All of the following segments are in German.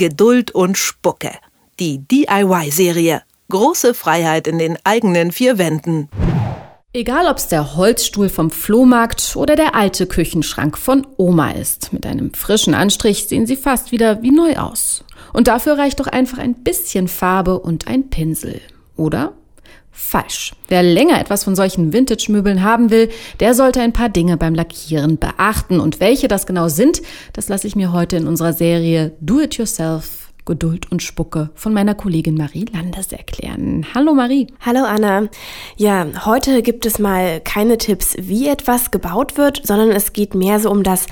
Geduld und Spucke. Die DIY-Serie. Große Freiheit in den eigenen vier Wänden. Egal, ob's der Holzstuhl vom Flohmarkt oder der alte Küchenschrank von Oma ist, mit einem frischen Anstrich sehen sie fast wieder wie neu aus. Und dafür reicht doch einfach ein bisschen Farbe und ein Pinsel, oder? Falsch. Wer länger etwas von solchen Vintage-Möbeln haben will, der sollte ein paar Dinge beim Lackieren beachten. Und welche das genau sind, das lasse ich mir heute in unserer Serie Do It Yourself Geduld und Spucke von meiner Kollegin Marie Landers erklären. Hallo Marie. Hallo Anna. Ja, heute gibt es mal keine Tipps, wie etwas gebaut wird, sondern es geht mehr so um das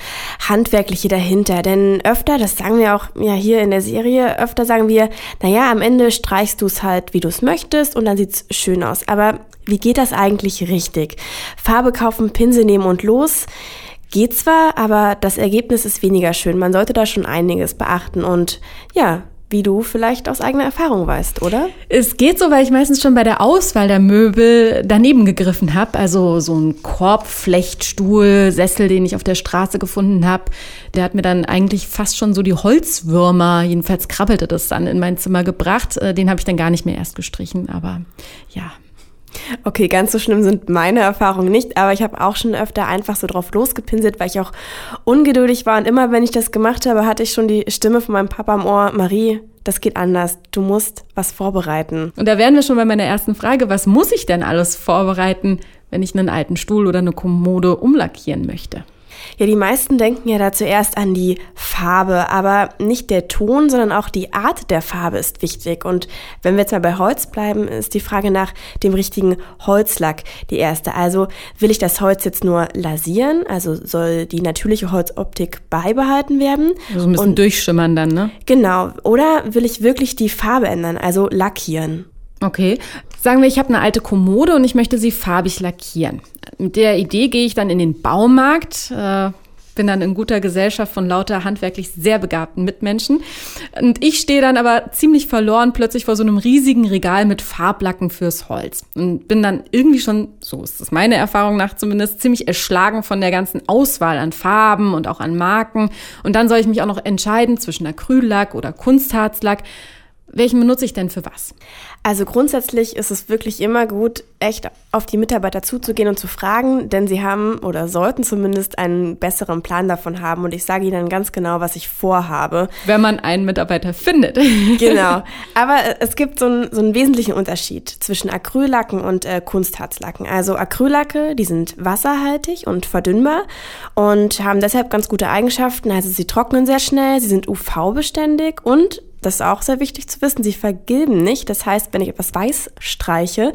Handwerkliche dahinter. Denn öfter, das sagen wir auch ja hier in der Serie, öfter sagen wir, naja, am Ende streichst du es halt, wie du es möchtest und dann sieht's schön aus. Aber wie geht das eigentlich richtig? Farbe kaufen, Pinsel nehmen und los. Geht zwar, aber das Ergebnis ist weniger schön. Man sollte da schon einiges beachten und ja, wie du vielleicht aus eigener Erfahrung weißt, oder? Es geht so, weil ich meistens schon bei der Auswahl der Möbel daneben gegriffen habe. Also so ein Korbflechtstuhl, Sessel, den ich auf der Straße gefunden habe, der hat mir dann eigentlich fast schon so die Holzwürmer, jedenfalls krabbelte das dann in mein Zimmer gebracht. Äh, den habe ich dann gar nicht mehr erst gestrichen, aber ja, Okay, ganz so schlimm sind meine Erfahrungen nicht, aber ich habe auch schon öfter einfach so drauf losgepinselt, weil ich auch ungeduldig war und immer wenn ich das gemacht habe, hatte ich schon die Stimme von meinem Papa im Ohr, Marie, das geht anders. Du musst was vorbereiten. Und da wären wir schon bei meiner ersten Frage, was muss ich denn alles vorbereiten, wenn ich einen alten Stuhl oder eine Kommode umlackieren möchte? Ja, die meisten denken ja da zuerst an die Farbe, aber nicht der Ton, sondern auch die Art der Farbe ist wichtig. Und wenn wir jetzt mal bei Holz bleiben, ist die Frage nach dem richtigen Holzlack die erste. Also will ich das Holz jetzt nur lasieren? Also soll die natürliche Holzoptik beibehalten werden? Also ein bisschen Und, durchschimmern dann, ne? Genau. Oder will ich wirklich die Farbe ändern, also lackieren? Okay. Sagen wir, ich habe eine alte Kommode und ich möchte sie farbig lackieren. Mit der Idee gehe ich dann in den Baumarkt, äh, bin dann in guter Gesellschaft von lauter handwerklich sehr begabten Mitmenschen. Und ich stehe dann aber ziemlich verloren plötzlich vor so einem riesigen Regal mit Farblacken fürs Holz. Und bin dann irgendwie schon, so ist es meine Erfahrung nach zumindest, ziemlich erschlagen von der ganzen Auswahl an Farben und auch an Marken. Und dann soll ich mich auch noch entscheiden zwischen Acryllack oder Kunstharzlack. Welchen benutze ich denn für was? Also grundsätzlich ist es wirklich immer gut, echt auf die Mitarbeiter zuzugehen und zu fragen, denn sie haben oder sollten zumindest einen besseren Plan davon haben und ich sage ihnen ganz genau, was ich vorhabe. Wenn man einen Mitarbeiter findet. genau. Aber es gibt so einen, so einen wesentlichen Unterschied zwischen Acryllacken und äh, Kunstharzlacken. Also Acryllacke, die sind wasserhaltig und verdünnbar und haben deshalb ganz gute Eigenschaften. Also sie trocknen sehr schnell, sie sind UV-beständig und das ist auch sehr wichtig zu wissen, sie vergilben nicht. Das heißt, wenn ich etwas weiß streiche,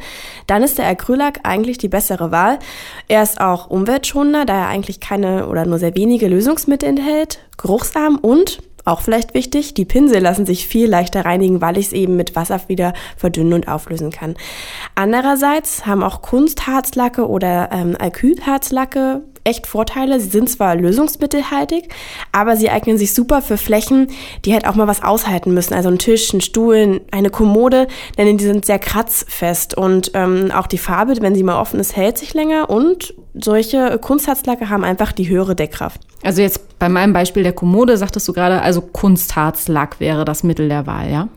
dann ist der Acrylac eigentlich die bessere Wahl. Er ist auch umweltschonender, da er eigentlich keine oder nur sehr wenige Lösungsmittel enthält, geruchsarm und auch vielleicht wichtig, die Pinsel lassen sich viel leichter reinigen, weil ich es eben mit Wasser wieder verdünnen und auflösen kann. Andererseits haben auch Kunstharzlacke oder ähm, Alkylharzlacke echt Vorteile. Sie sind zwar lösungsmittelhaltig, aber sie eignen sich super für Flächen, die halt auch mal was aushalten müssen. Also ein Tisch, ein Stuhl, eine Kommode, denn die sind sehr kratzfest und ähm, auch die Farbe, wenn sie mal offen ist, hält sich länger und solche Kunstharzlacke haben einfach die höhere Deckkraft. Also jetzt bei meinem Beispiel der Kommode sagtest du gerade, also Kunstharzlack wäre das Mittel der Wahl, ja?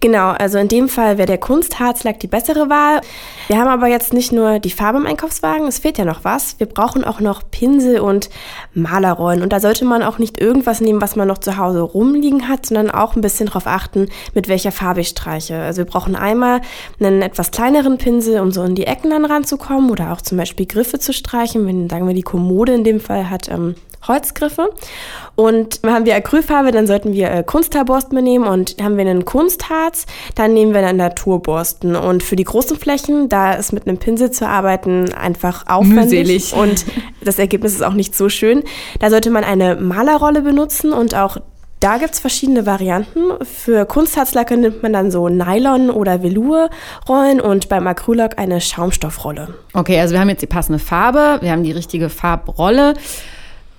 Genau, also in dem Fall wäre der Kunstharzlack die bessere Wahl. Wir haben aber jetzt nicht nur die Farbe im Einkaufswagen, es fehlt ja noch was. Wir brauchen auch noch Pinsel und Malerrollen. Und da sollte man auch nicht irgendwas nehmen, was man noch zu Hause rumliegen hat, sondern auch ein bisschen darauf achten, mit welcher Farbe ich streiche. Also wir brauchen einmal einen etwas kleineren Pinsel, um so in die Ecken dann ranzukommen oder auch zum Beispiel Griffe zu streichen. Wenn, sagen wir, die Kommode in dem Fall hat ähm, Holzgriffe. Und haben wir Acrylfarbe, dann sollten wir äh, Kunsthaarborsten nehmen und haben wir einen Kunstharz, dann nehmen wir dann Naturborsten. Und für die großen Flächen, da ist mit einem Pinsel zu arbeiten einfach aufwendig Mühselig. und das Ergebnis ist auch nicht so schön. Da sollte man eine Malerrolle benutzen und auch da gibt's verschiedene Varianten. Für Kunstharzlacke nimmt man dann so Nylon- oder Velour-Rollen und beim Acrylack eine Schaumstoffrolle. Okay, also wir haben jetzt die passende Farbe, wir haben die richtige Farbrolle.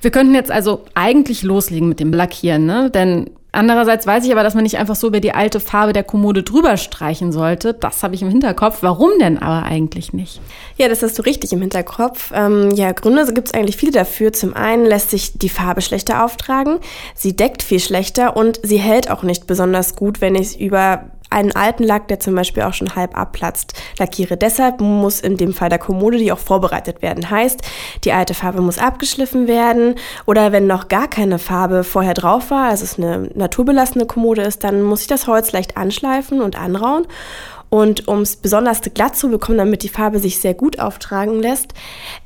Wir könnten jetzt also eigentlich loslegen mit dem Lackieren, ne? Denn Andererseits weiß ich aber, dass man nicht einfach so über die alte Farbe der Kommode drüber streichen sollte. Das habe ich im Hinterkopf. Warum denn aber eigentlich nicht? Ja, das hast du richtig im Hinterkopf. Ähm, ja, Gründe gibt es eigentlich viele dafür. Zum einen lässt sich die Farbe schlechter auftragen, sie deckt viel schlechter und sie hält auch nicht besonders gut, wenn ich es über einen alten Lack, der zum Beispiel auch schon halb abplatzt, lackiere. Deshalb muss in dem Fall der Kommode die auch vorbereitet werden. Heißt, die alte Farbe muss abgeschliffen werden oder wenn noch gar keine Farbe vorher drauf war, also es eine naturbelassene Kommode ist, dann muss ich das Holz leicht anschleifen und anrauen. Und um es besonders glatt zu bekommen, damit die Farbe sich sehr gut auftragen lässt,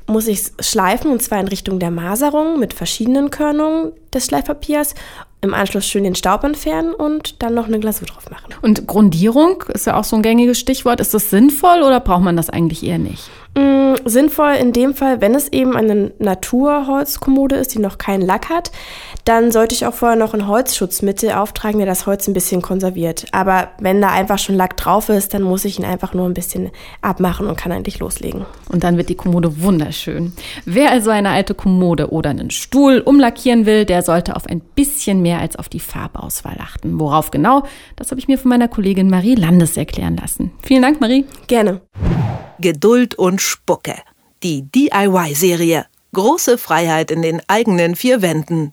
muss ich es schleifen und zwar in Richtung der Maserung mit verschiedenen Körnungen des Schleifpapiers im Anschluss schön den Staub entfernen und dann noch eine Glasur drauf machen. Und Grundierung ist ja auch so ein gängiges Stichwort. Ist das sinnvoll oder braucht man das eigentlich eher nicht? Mm, sinnvoll in dem Fall, wenn es eben eine Naturholzkommode ist, die noch keinen Lack hat, dann sollte ich auch vorher noch ein Holzschutzmittel auftragen, der das Holz ein bisschen konserviert. Aber wenn da einfach schon Lack drauf ist, dann muss ich ihn einfach nur ein bisschen abmachen und kann eigentlich loslegen. Und dann wird die Kommode wunderschön. Wer also eine alte Kommode oder einen Stuhl umlackieren will, der sollte auf ein bisschen mehr als auf die Farbauswahl achten. Worauf genau, das habe ich mir von meiner Kollegin Marie Landes erklären lassen. Vielen Dank, Marie. Gerne. Geduld und Spucke. Die DIY-Serie. Große Freiheit in den eigenen vier Wänden.